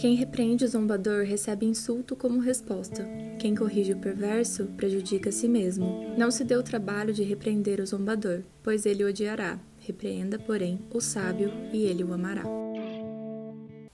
Quem repreende o zombador recebe insulto como resposta. Quem corrige o perverso prejudica a si mesmo. Não se dê o trabalho de repreender o zombador, pois ele o odiará. Repreenda, porém, o sábio e ele o amará.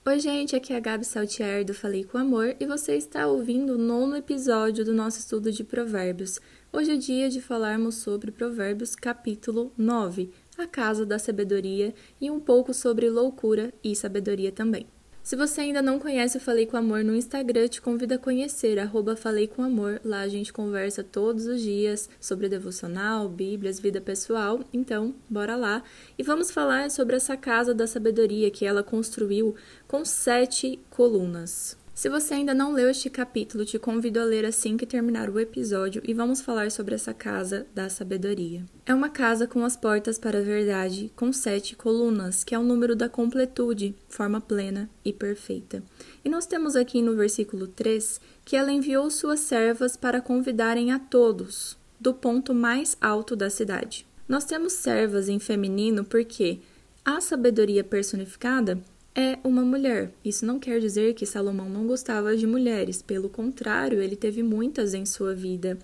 Oi, gente, aqui é a Gabi Saltier do Falei com Amor e você está ouvindo o nono episódio do nosso estudo de Provérbios. Hoje é dia de falarmos sobre Provérbios, capítulo 9, a casa da sabedoria, e um pouco sobre loucura e sabedoria também. Se você ainda não conhece o Falei com Amor no Instagram, te convido a conhecer, arroba Falei com Amor. Lá a gente conversa todos os dias sobre devocional, bíblias, vida pessoal. Então, bora lá. E vamos falar sobre essa casa da sabedoria que ela construiu com sete colunas. Se você ainda não leu este capítulo, te convido a ler assim que terminar o episódio e vamos falar sobre essa casa da sabedoria. É uma casa com as portas para a verdade, com sete colunas, que é o número da completude, forma plena e perfeita. E nós temos aqui no versículo 3 que ela enviou suas servas para convidarem a todos, do ponto mais alto da cidade. Nós temos servas em feminino porque a sabedoria personificada é uma mulher. Isso não quer dizer que Salomão não gostava de mulheres, pelo contrário, ele teve muitas em sua vida.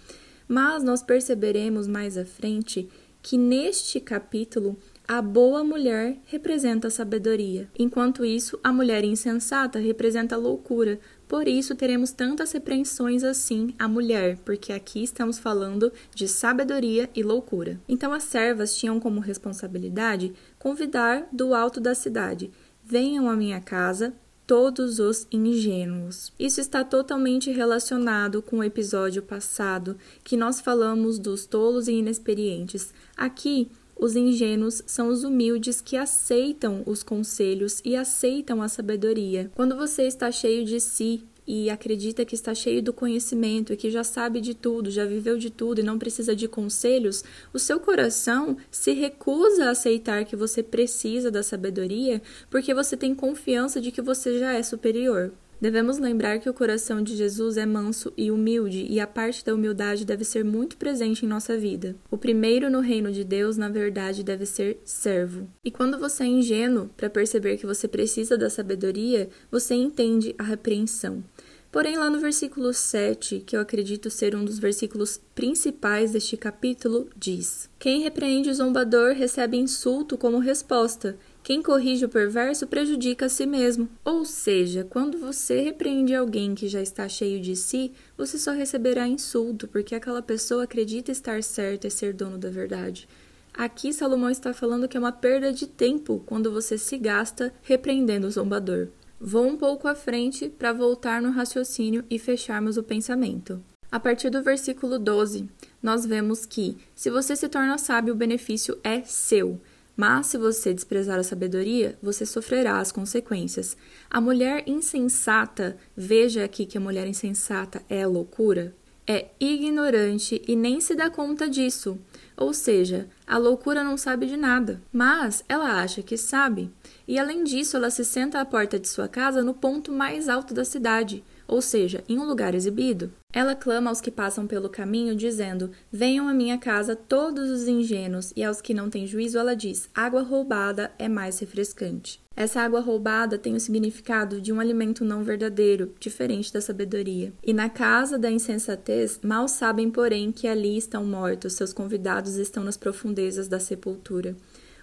Mas nós perceberemos mais à frente que neste capítulo a boa mulher representa a sabedoria, enquanto isso a mulher insensata representa a loucura. Por isso teremos tantas repreensões assim à mulher, porque aqui estamos falando de sabedoria e loucura. Então as servas tinham como responsabilidade convidar do alto da cidade Venham à minha casa todos os ingênuos. Isso está totalmente relacionado com o episódio passado, que nós falamos dos tolos e inexperientes. Aqui, os ingênuos são os humildes que aceitam os conselhos e aceitam a sabedoria. Quando você está cheio de si, e acredita que está cheio do conhecimento e que já sabe de tudo, já viveu de tudo e não precisa de conselhos, o seu coração se recusa a aceitar que você precisa da sabedoria porque você tem confiança de que você já é superior. Devemos lembrar que o coração de Jesus é manso e humilde, e a parte da humildade deve ser muito presente em nossa vida. O primeiro no reino de Deus, na verdade, deve ser servo. E quando você é ingênuo para perceber que você precisa da sabedoria, você entende a repreensão. Porém, lá no versículo 7, que eu acredito ser um dos versículos principais deste capítulo, diz: Quem repreende o zombador recebe insulto como resposta, quem corrige o perverso prejudica a si mesmo. Ou seja, quando você repreende alguém que já está cheio de si, você só receberá insulto, porque aquela pessoa acredita estar certa e ser dono da verdade. Aqui Salomão está falando que é uma perda de tempo quando você se gasta repreendendo o zombador. Vou um pouco à frente para voltar no raciocínio e fecharmos o pensamento. A partir do versículo 12, nós vemos que, se você se torna sábio, o benefício é seu. Mas se você desprezar a sabedoria, você sofrerá as consequências. A mulher insensata, veja aqui que a mulher insensata é loucura, é ignorante e nem se dá conta disso. Ou seja, a loucura não sabe de nada, mas ela acha que sabe. E além disso, ela se senta à porta de sua casa no ponto mais alto da cidade, ou seja, em um lugar exibido. Ela clama aos que passam pelo caminho, dizendo: Venham à minha casa todos os ingênuos, e aos que não têm juízo, ela diz: Água roubada é mais refrescante. Essa água roubada tem o significado de um alimento não verdadeiro, diferente da sabedoria. E na casa da insensatez, mal sabem, porém, que ali estão mortos, seus convidados estão nas profundezas da sepultura.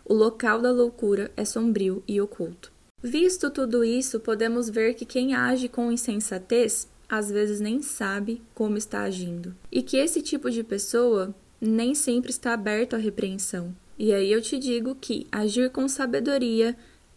O local da loucura é sombrio e oculto. Visto tudo isso, podemos ver que quem age com insensatez às vezes nem sabe como está agindo, e que esse tipo de pessoa nem sempre está aberto à repreensão. E aí eu te digo que agir com sabedoria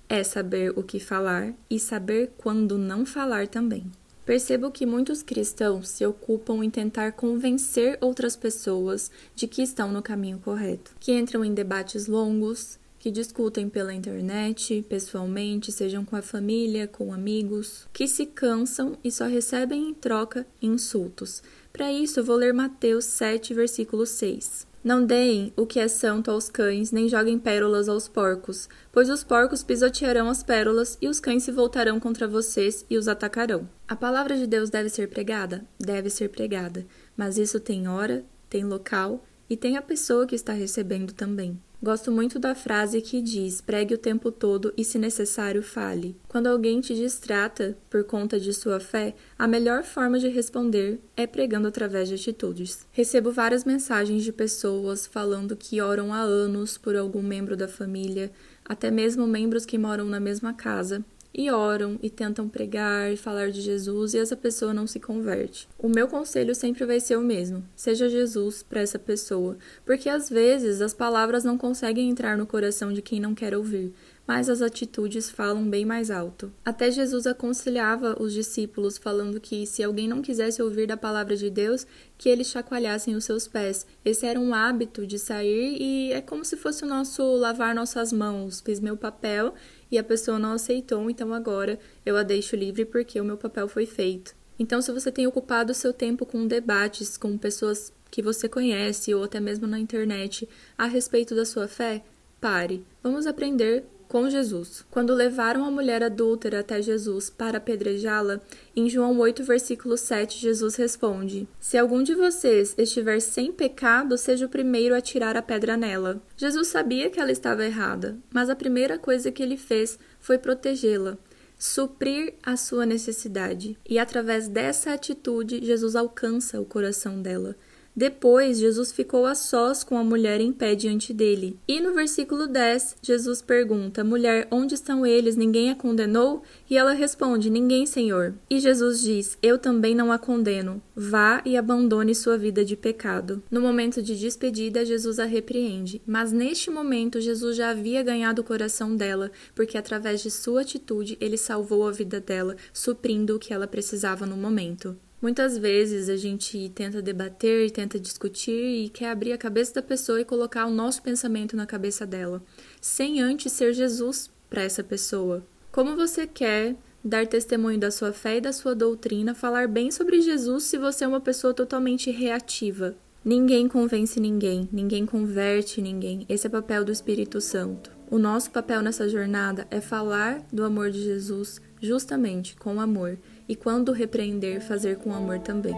é saber o que falar e saber quando não falar também. Percebo que muitos cristãos se ocupam em tentar convencer outras pessoas de que estão no caminho correto, que entram em debates longos, que discutem pela internet, pessoalmente, sejam com a família, com amigos, que se cansam e só recebem em troca insultos. Para isso, eu vou ler Mateus 7, versículo 6. Não deem o que é santo aos cães, nem joguem pérolas aos porcos, pois os porcos pisotearão as pérolas e os cães se voltarão contra vocês e os atacarão. A palavra de Deus deve ser pregada? Deve ser pregada, mas isso tem hora, tem local e tem a pessoa que está recebendo também. Gosto muito da frase que diz: pregue o tempo todo e, se necessário, fale. Quando alguém te distrata por conta de sua fé, a melhor forma de responder é pregando através de atitudes. Recebo várias mensagens de pessoas falando que oram há anos por algum membro da família, até mesmo membros que moram na mesma casa, e oram e tentam pregar e falar de Jesus e essa pessoa não se converte. O meu conselho sempre vai ser o mesmo: seja Jesus para essa pessoa, porque às vezes as palavras não conseguem entrar no coração de quem não quer ouvir mas as atitudes falam bem mais alto. Até Jesus aconselhava os discípulos, falando que se alguém não quisesse ouvir da palavra de Deus, que eles chacoalhassem os seus pés. Esse era um hábito de sair e é como se fosse o nosso lavar nossas mãos. Fiz meu papel e a pessoa não aceitou, então agora eu a deixo livre porque o meu papel foi feito. Então, se você tem ocupado o seu tempo com debates com pessoas que você conhece ou até mesmo na internet a respeito da sua fé, pare. Vamos aprender com Jesus. Quando levaram a mulher adúltera até Jesus para apedrejá-la, em João 8, versículo 7, Jesus responde: Se algum de vocês estiver sem pecado, seja o primeiro a tirar a pedra nela. Jesus sabia que ela estava errada, mas a primeira coisa que ele fez foi protegê-la suprir a sua necessidade. E através dessa atitude, Jesus alcança o coração dela. Depois, Jesus ficou a sós com a mulher em pé diante dele. E no versículo 10, Jesus pergunta: Mulher, onde estão eles? Ninguém a condenou? E ela responde: Ninguém, Senhor. E Jesus diz: Eu também não a condeno. Vá e abandone sua vida de pecado. No momento de despedida, Jesus a repreende. Mas neste momento, Jesus já havia ganhado o coração dela, porque através de sua atitude, ele salvou a vida dela, suprindo o que ela precisava no momento. Muitas vezes a gente tenta debater, tenta discutir e quer abrir a cabeça da pessoa e colocar o nosso pensamento na cabeça dela, sem antes ser Jesus para essa pessoa. Como você quer dar testemunho da sua fé e da sua doutrina, falar bem sobre Jesus se você é uma pessoa totalmente reativa? Ninguém convence ninguém, ninguém converte ninguém. Esse é o papel do Espírito Santo. O nosso papel nessa jornada é falar do amor de Jesus justamente com amor e quando repreender, fazer com amor também.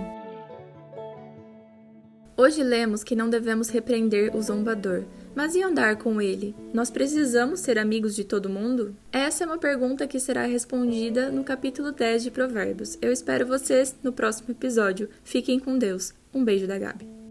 Hoje lemos que não devemos repreender o zombador, mas e andar com ele? Nós precisamos ser amigos de todo mundo? Essa é uma pergunta que será respondida no capítulo 10 de Provérbios. Eu espero vocês no próximo episódio. Fiquem com Deus. Um beijo da Gabi.